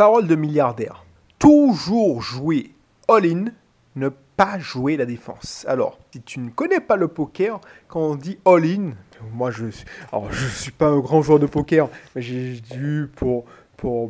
Parole de milliardaire. Toujours jouer all-in, ne pas jouer la défense. Alors, si tu ne connais pas le poker, quand on dit all-in, moi je alors je suis pas un grand joueur de poker, mais j'ai dû pour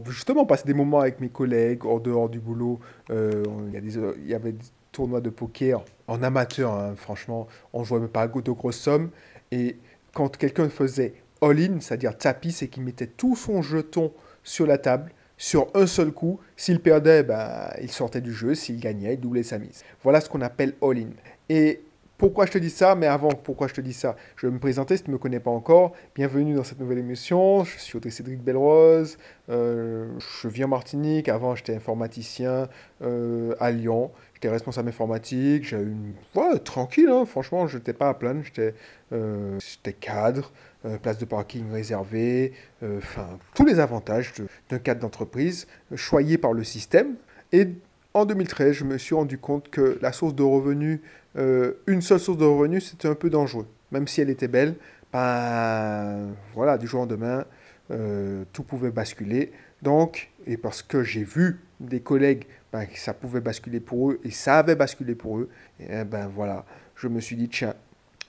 justement passer des moments avec mes collègues hors dehors du boulot. Euh, il, y avait des tournois de poker en amateur, hein, franchement, on jouait pas à de grosses sommes. Et quand quelqu'un faisait all-in, c'est-à-dire tapis, c'est qu'il mettait tout son jeton sur la table sur un seul coup. S'il perdait, ben, il sortait du jeu. S'il gagnait, il doublait sa mise. Voilà ce qu'on appelle all-in. Et pourquoi je te dis ça? Mais avant, pourquoi je te dis ça? Je vais me présenter si tu ne me connais pas encore. Bienvenue dans cette nouvelle émission. Je suis Audrey Cédric Belrose. Euh, je viens en Martinique. Avant, j'étais informaticien euh, à Lyon. J'étais responsable informatique. J'ai une. Tranquille, hein. franchement, je n'étais pas à plaindre. J'étais euh, cadre. Euh, place de parking réservée, euh, enfin, tous les avantages d'un cadre d'entreprise choyé par le système. Et en 2013, je me suis rendu compte que la source de revenus, une seule source de revenus, c'était un peu dangereux. Même si elle était belle, ben, voilà, du jour au lendemain, tout pouvait basculer. Donc, et parce que j'ai vu des collègues ben, ça pouvait basculer pour eux, et ça avait basculé pour eux, et ben voilà, je me suis dit, tiens,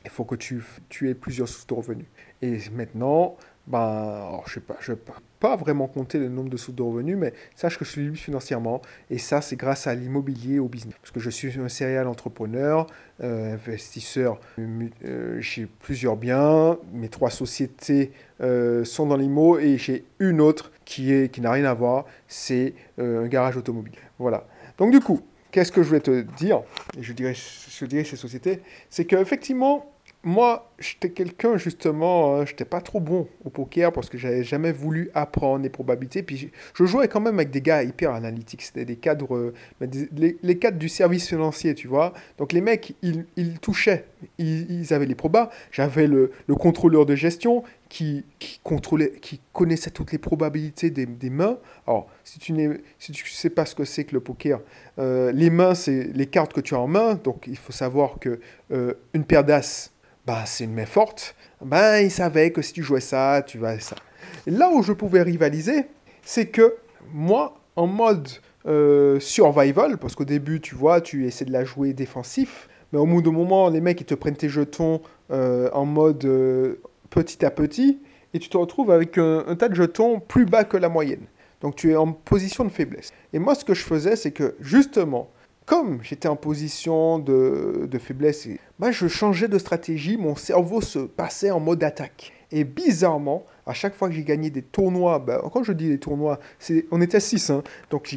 il faut que tu, tu aies plusieurs sources de revenus. Et maintenant, ben, je ne vais pas vraiment compter le nombre de sources de revenus, mais sache que je suis libre financièrement. Et ça, c'est grâce à l'immobilier, au business. Parce que je suis un serial entrepreneur, euh, investisseur. Euh, j'ai plusieurs biens. Mes trois sociétés euh, sont dans l'IMO et j'ai une autre qui, qui n'a rien à voir. C'est un garage automobile. Voilà. Donc, du coup, qu'est-ce que je voulais te dire? Et je dirais, je dirais ces sociétés? C'est qu'effectivement, moi, j'étais quelqu'un, justement, hein, j'étais pas trop bon au poker parce que j'avais jamais voulu apprendre les probabilités. Puis je jouais quand même avec des gars hyper analytiques. C'était des cadres, euh, les, cadres du service financier, tu vois. Donc les mecs, ils, ils touchaient, ils, avaient les probas. J'avais le, le, contrôleur de gestion qui, qui, contrôlait, qui connaissait toutes les probabilités des, des mains. Alors, si tu ne sais pas ce que c'est que le poker, euh, les mains, c'est les cartes que tu as en main. Donc il faut savoir que euh, une paire d'as bah, c'est une main forte, ben, il savait que si tu jouais ça, tu vas ça. là où je pouvais rivaliser, c'est que moi, en mode euh, survival, parce qu'au début, tu vois, tu essaies de la jouer défensif, mais au bout d'un moment, les mecs, ils te prennent tes jetons euh, en mode euh, petit à petit, et tu te retrouves avec un, un, tas de jetons plus bas que la moyenne. Donc tu es en position de faiblesse. Et moi, ce que je faisais, c'est que justement, comme j'étais en position de, faiblesse, bah, je changeais de stratégie, mon cerveau se passait en mode attaque. Et bizarrement, à chaque fois que j'ai gagné des tournois, bah, quand je dis des tournois, on était 6, hein, donc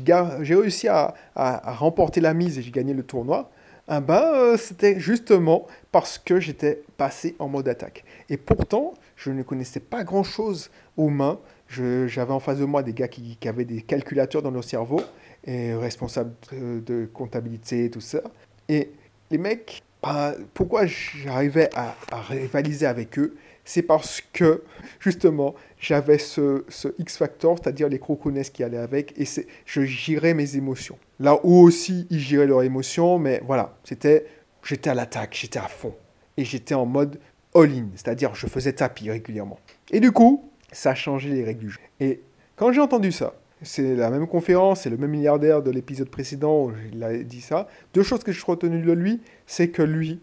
j'ai, réussi à, remporter la mise et j'ai gagné le tournoi. Ah ben, c'était justement parce que j'étais passé en mode attaque. Et pourtant, je ne connaissais pas grand-chose aux mains. j'avais en face de moi des gars qui, qui avaient des calculateurs dans leur cerveau et responsable de, comptabilité, tout ça. Et les mecs, bah, pourquoi j'arrivais à, rivaliser avec eux C'est parce que, justement, j'avais ce, X-Factor, c'est-à-dire les croconesses qui allaient avec, et je girais mes émotions. Là où aussi, ils giraient leurs émotions, mais voilà, c'était, j'étais à l'attaque, j'étais à fond. Et j'étais en mode all-in, c'est-à-dire je faisais tapis régulièrement. Et du coup, ça a changé les règles du jeu. Et quand j'ai entendu ça, c'est la même conférence, c'est le même milliardaire de l'épisode précédent, il a dit ça. Deux choses que je suis retenu de lui, c'est que lui,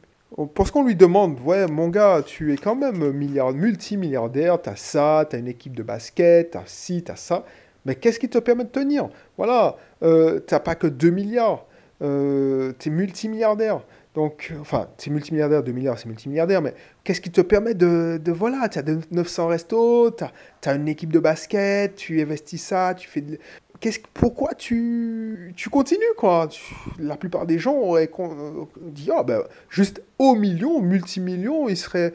parce qu'on lui demande, ouais, mon gars, tu es quand même milliard, multimilliardaire, t'as ça, t'as une équipe de basket, t'as ci, t'as ça, mais qu'est-ce qui te permet de tenir? Voilà, euh, t'as pas que 2 milliards, euh, t'es multimilliardaire. Donc, enfin, c'est multimilliardaire, 2 milliards, c'est multimilliardaire, mais qu'est-ce qui te permet de, de voilà, tu as 900 restos, tu as, une équipe de basket, tu investis ça, tu fais de... Pourquoi tu, tu continues, quoi? La plupart des gens auraient dit, ah ben, juste au million, multimillion, ils seraient,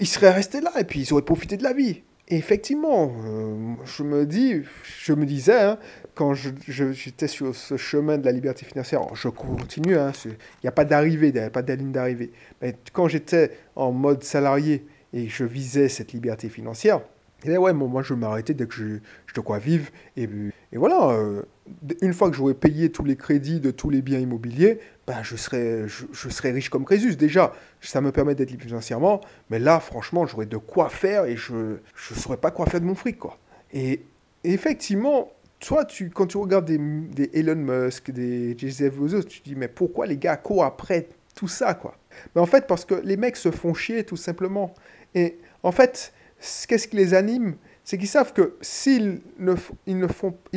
ils seraient restés là, et puis ils auraient profité de la vie. Effectivement, euh, je me dis, je me disais, hein, quand j'étais sur ce chemin de la liberté financière, je continue, hein, il n'y a pas d'arrivée, il n'y a pas de ligne d'arrivée. Mais quand j'étais en mode salarié et je visais cette liberté financière, et ouais, moi je m'arrêtais dès que je, je de quoi vivre. Et, et voilà, euh, une fois que j'aurais payé tous les crédits de tous les biens immobiliers, ben je, serais, je, serais riche comme Crésus. Déjà, ça me permet d'être libre financièrement. Mais là, franchement, j'aurais de quoi faire et je ne saurais pas quoi faire de mon fric. Quoi. Et, et effectivement, toi, tu, quand tu regardes des, des Elon Musk, des Jeff Bezos, tu te dis, mais pourquoi les gars courent après tout ça, quoi? Mais en fait, parce que les mecs se font chier, tout simplement. Et en fait, qu'est-ce qui les anime? C'est qu'ils savent que s'ils ne, ils ne,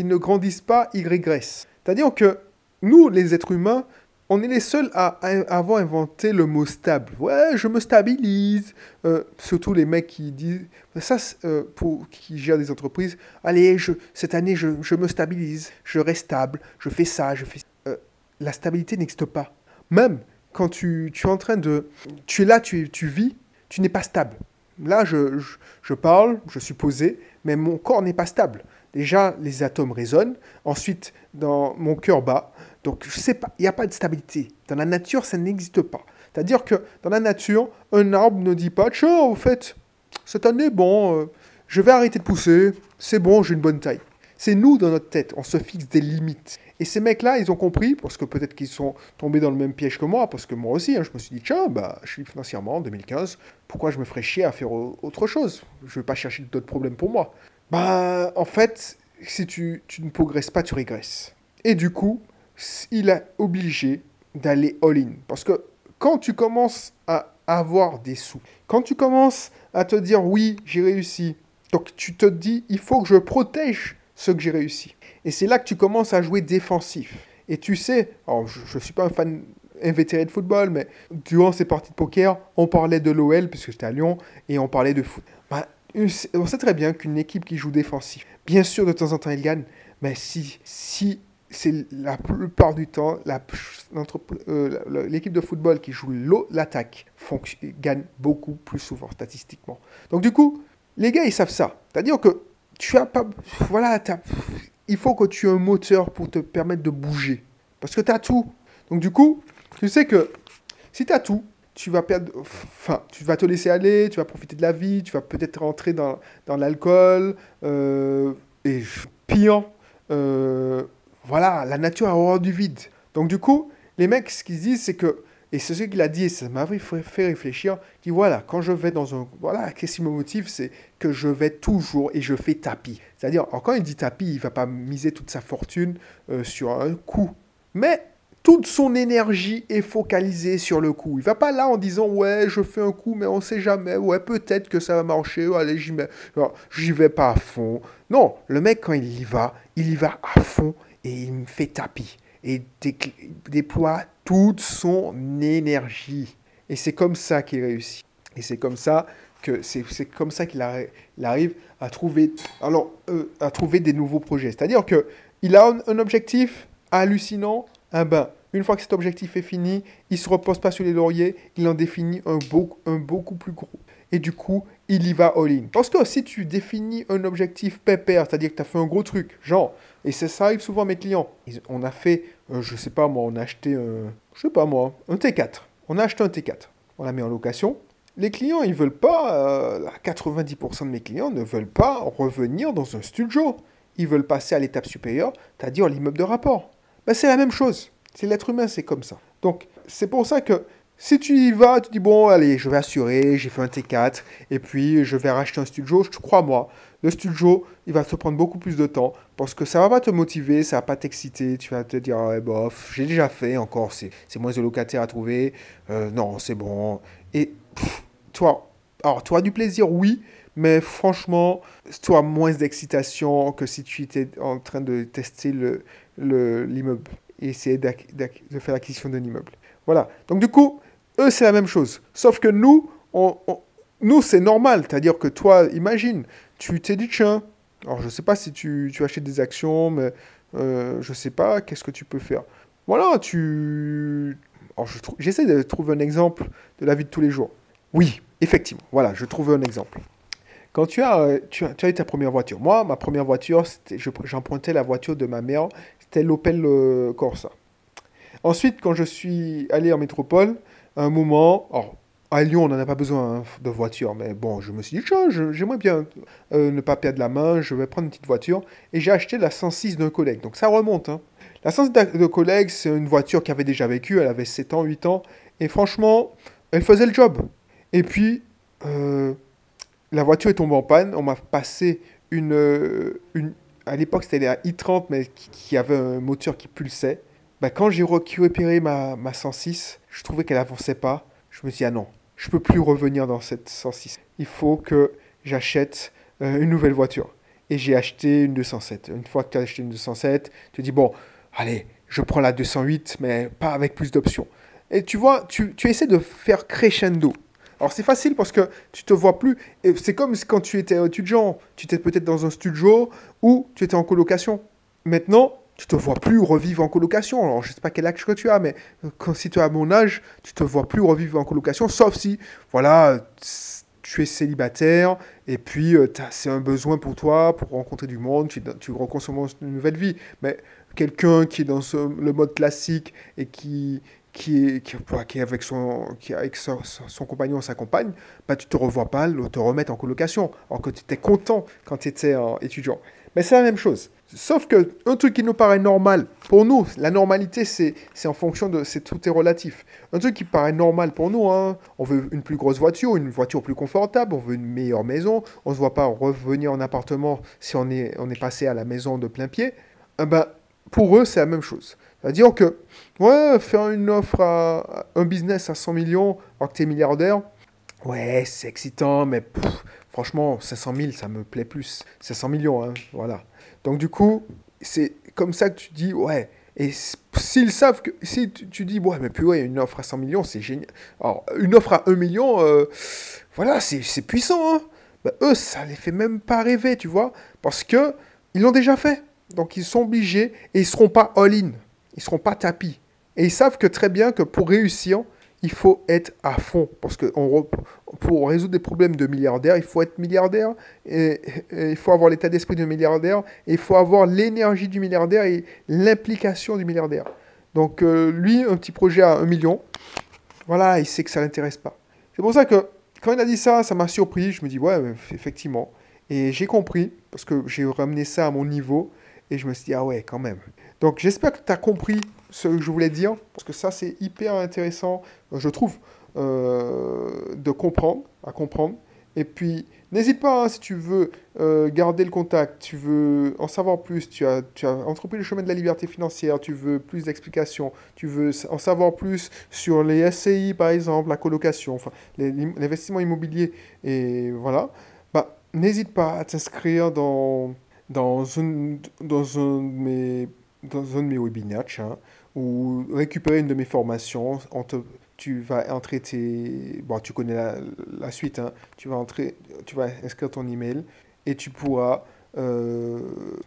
ne grandissent pas, ils régressent. C'est-à-dire que nous, les êtres humains, on est les seuls à, avoir inventé le mot stable. Ouais, je me stabilise. Euh, surtout les mecs qui disent ça, euh, pour qui gèrent des entreprises. Allez, je, cette année, je, me stabilise, je reste stable, je fais ça, je fais. Euh, la stabilité n'existe pas. Même quand tu, tu, es en train de, tu es là, tu, tu vis, tu n'es pas stable. Là, je, je, parle, je suis posé, mais mon corps n'est pas stable. Déjà, les atomes résonnent. Ensuite, dans mon cœur bat. Donc, je sais pas, il n'y a pas de stabilité. Dans la nature, ça n'existe pas. C'est-à-dire que dans la nature, un arbre ne dit pas Tiens, au fait, cette année, bon, euh, je vais arrêter de pousser, c'est bon, j'ai une bonne taille. C'est nous, dans notre tête, on se fixe des limites. Et ces mecs-là, ils ont compris, parce que peut-être qu'ils sont tombés dans le même piège que moi, parce que moi aussi, hein, je me suis dit Tiens, bah, je suis financièrement en 2015, pourquoi je me ferais chier à faire autre chose? Je ne vais pas chercher d'autres problèmes pour moi. Bah, en fait, si tu, tu ne progresses pas, tu régresses. Et du coup, il a obligé d'aller all-in. Parce que quand tu commences à avoir des sous, quand tu commences à te dire oui, j'ai réussi, donc tu te dis il faut que je protège ce que j'ai réussi. Et c'est là que tu commences à jouer défensif. Et tu sais, je ne suis pas un fan invétéré de football, mais durant ces parties de poker, on parlait de l'OL, puisque j'étais à Lyon, et on parlait de foot. Bah, on sait très bien qu'une équipe qui joue défensif, bien sûr de temps en temps elle gagne, mais si, si c'est la plupart du temps, euh, l'équipe de football qui joue l'attaque gagne beaucoup plus souvent statistiquement. Donc du coup, les gars, ils savent ça. C'est-à-dire que tu as pas... Voilà, il faut que tu aies un moteur pour te permettre de bouger. Parce que tu as tout. Donc du coup, tu sais que si tu as tout, tu vas perdre... Enfin, tu vas te laisser aller, tu vas profiter de la vie, tu vas peut-être rentrer dans, dans l'alcool. Euh, et pire... Euh, voilà, la nature a horreur du vide. Donc du coup, les mecs, ce qu'ils disent, c'est que, et c'est ce qu'il a dit, et ça m'a fait réfléchir, dit voilà, quand je vais dans un... Voilà, qu'est-ce qui me motive, c'est que je vais toujours et je fais tapis. C'est-à-dire, quand il dit tapis, il va pas miser toute sa fortune euh, sur un coup. Mais toute son énergie est focalisée sur le coup. Il va pas là en disant ouais je fais un coup mais on sait jamais ouais peut-être que ça va marcher allez j'y mets j'y vais pas à fond. Non le mec quand il y va il y va à fond et il me fait tapis et déploie toute son énergie. Et c'est comme ça qu'il réussit. Et c'est comme ça que c'est comme ça qu'il arrive à trouver, alors, euh, à trouver des nouveaux projets. C'est-à-dire que il a un, objectif hallucinant. un ben, une fois que cet objectif est fini, il se repose pas sur les lauriers, il en définit un, un beaucoup plus gros. Et du coup, il y va all-in. Parce que si tu définis un objectif pépère, c'est-à-dire que tu as fait un gros truc, genre, et ça, ça arrive souvent à mes clients, on a fait, euh, je sais pas moi, on a acheté, un, je sais pas moi, un T4. On a acheté un T4. On l'a mis en location. Les clients, ils veulent pas, 90% euh, de mes clients ne veulent pas revenir dans un studio. Ils veulent passer à l'étape supérieure, c'est-à-dire l'immeuble de rapport. Ben, c'est la même chose. C'est l'être humain, c'est comme ça. Donc, c'est pour ça que si tu y vas, tu dis bon, allez, je vais assurer, j'ai fait un T4, et puis je vais racheter un studio, je crois moi, le studio, il va te prendre beaucoup plus de temps, parce que ça va pas te motiver, ça va pas t'exciter, tu vas te dire, ouais, bof, j'ai déjà fait, encore, c'est moins de locataires à trouver, euh, non, c'est bon. Et toi, alors, tu as du plaisir, oui, mais franchement, tu as moins d'excitation que si tu étais en train de tester l'immeuble le, l'immeuble et essayer de faire l'acquisition d'un immeuble. Voilà. Donc du coup, eux, c'est la même chose. Sauf que nous, on, nous c'est normal. C'est-à-dire que toi, imagine, tu t'es dit, tiens, alors je sais pas si tu, tu, achètes des actions, mais euh, je sais pas, qu'est-ce que tu peux faire Voilà, tu... J'essaie de trouver un exemple de la vie de tous les jours. Oui, effectivement, voilà, je trouve un exemple. Quand tu as, euh, tu as, tu as eu ta première voiture, moi, ma première voiture, j'empruntais la voiture de ma mère, c'était l'Opel euh, Corsa. Ensuite, quand je suis allé en métropole, un moment, alors, à Lyon, on n'en a pas besoin hein, de voiture, mais bon, je me suis dit, j'aimerais bien euh, ne pas perdre la main, je vais prendre une petite voiture, et j'ai acheté la 106 d'un collègue, donc ça remonte. Hein. La 106 de collègue, c'est une voiture qui avait déjà vécu, elle avait 7 ans, 8 ans, et franchement, elle faisait le job. Et puis, euh, la voiture est tombée en panne, on m'a passé une, une à l'époque c'était la i30 mais qui, avait un moteur qui pulsait. Bah, quand j'ai récupéré ma, ma 106, je trouvais qu'elle avançait pas. Je me dis ah non, je peux plus revenir dans cette 106. Il faut que j'achète euh, une nouvelle voiture. Et j'ai acheté une 207. Une fois que tu as acheté une 207, tu dis bon, allez, je prends la 208, mais pas avec plus d'options. Et tu vois, tu, tu essaies de faire crescendo. Alors c'est facile parce que tu te vois plus. C'est comme quand tu étais étudiant, tu étais peut-être dans un studio ou tu étais en colocation. Maintenant, tu te vois plus revivre en colocation. Alors je sais pas quel âge que tu as, mais quand, si tu as mon âge, tu te vois plus revivre en colocation, sauf si, voilà, tu es célibataire et puis euh, c'est un besoin pour toi pour rencontrer du monde, tu, tu une nouvelle vie. Mais quelqu'un qui est dans le mode classique et qui, qui est, qui, qui est avec, son, qui avec son, compagnon sa compagne, bah, tu te revois pas te remettre en colocation, alors que tu étais content quand tu étais étudiant. Mais c'est la même chose. Sauf que un truc qui nous paraît normal, pour nous, la normalité, c'est en fonction de... c'est tout est relatif. Un truc qui paraît normal pour nous, hein, on veut une plus grosse voiture, une voiture plus confortable, on veut une meilleure maison, on se voit pas revenir en appartement si on est, on est passé à la maison de plein pied. Eh ben, pour eux, c'est la même chose. C'est-à-dire que, ouais, faire une offre à un business à 100 millions alors que es milliardaire, ouais, c'est excitant, mais franchement, 500 000, ça me plaît plus. 500 millions, hein, voilà. Donc du coup, c'est comme ça que tu dis, ouais, et s'ils savent que, si tu, dis, ouais, mais puis ouais, une offre à 100 millions, c'est génial. Alors, une offre à 1 million, euh, voilà, c'est puissant, hein. Eux, ça les fait même pas rêver, tu vois, parce que ils l'ont déjà fait. Donc ils sont obligés et ils seront pas all-in, ils seront pas tapis. Et ils savent que très bien que pour réussir, il faut être à fond. Parce que pour résoudre des problèmes de milliardaires, il faut être milliardaire, et, il faut avoir l'état d'esprit du milliardaire, il faut avoir l'énergie du milliardaire et l'implication du milliardaire. Donc euh, lui, un petit projet à un million, voilà, il sait que ça l'intéresse pas. C'est pour ça que quand il a dit ça, ça m'a surpris. Je me dis, ouais, effectivement. Et j'ai compris, parce que j'ai ramené ça à mon niveau, et je me suis dit, ah ouais, quand même. Donc j'espère que tu as compris ce que je voulais dire, parce que ça c'est hyper intéressant, je trouve, de comprendre, à comprendre. Et puis, n'hésite pas, hein, si tu veux euh, garder le contact, tu veux en savoir plus, tu as, tu as entrepris le chemin de la liberté financière, tu veux plus d'explications, tu veux en savoir plus sur les SCI, par exemple, la colocation, enfin, l'investissement immobilier, et voilà, bah, n'hésite pas à t'inscrire dans dans un, dans un, de, mes, dans un de mes webinaires ou récupérer une de mes formations. On te, tu vas entrer tes... Bon, tu connais la, suite. Hein, tu, vas entrer, tu vas inscrire ton email et tu pourras... Euh,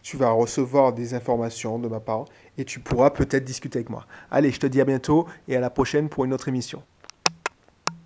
tu vas recevoir des informations de ma part et tu pourras peut-être discuter avec moi. Allez, je te dis à bientôt et à la prochaine pour une autre émission.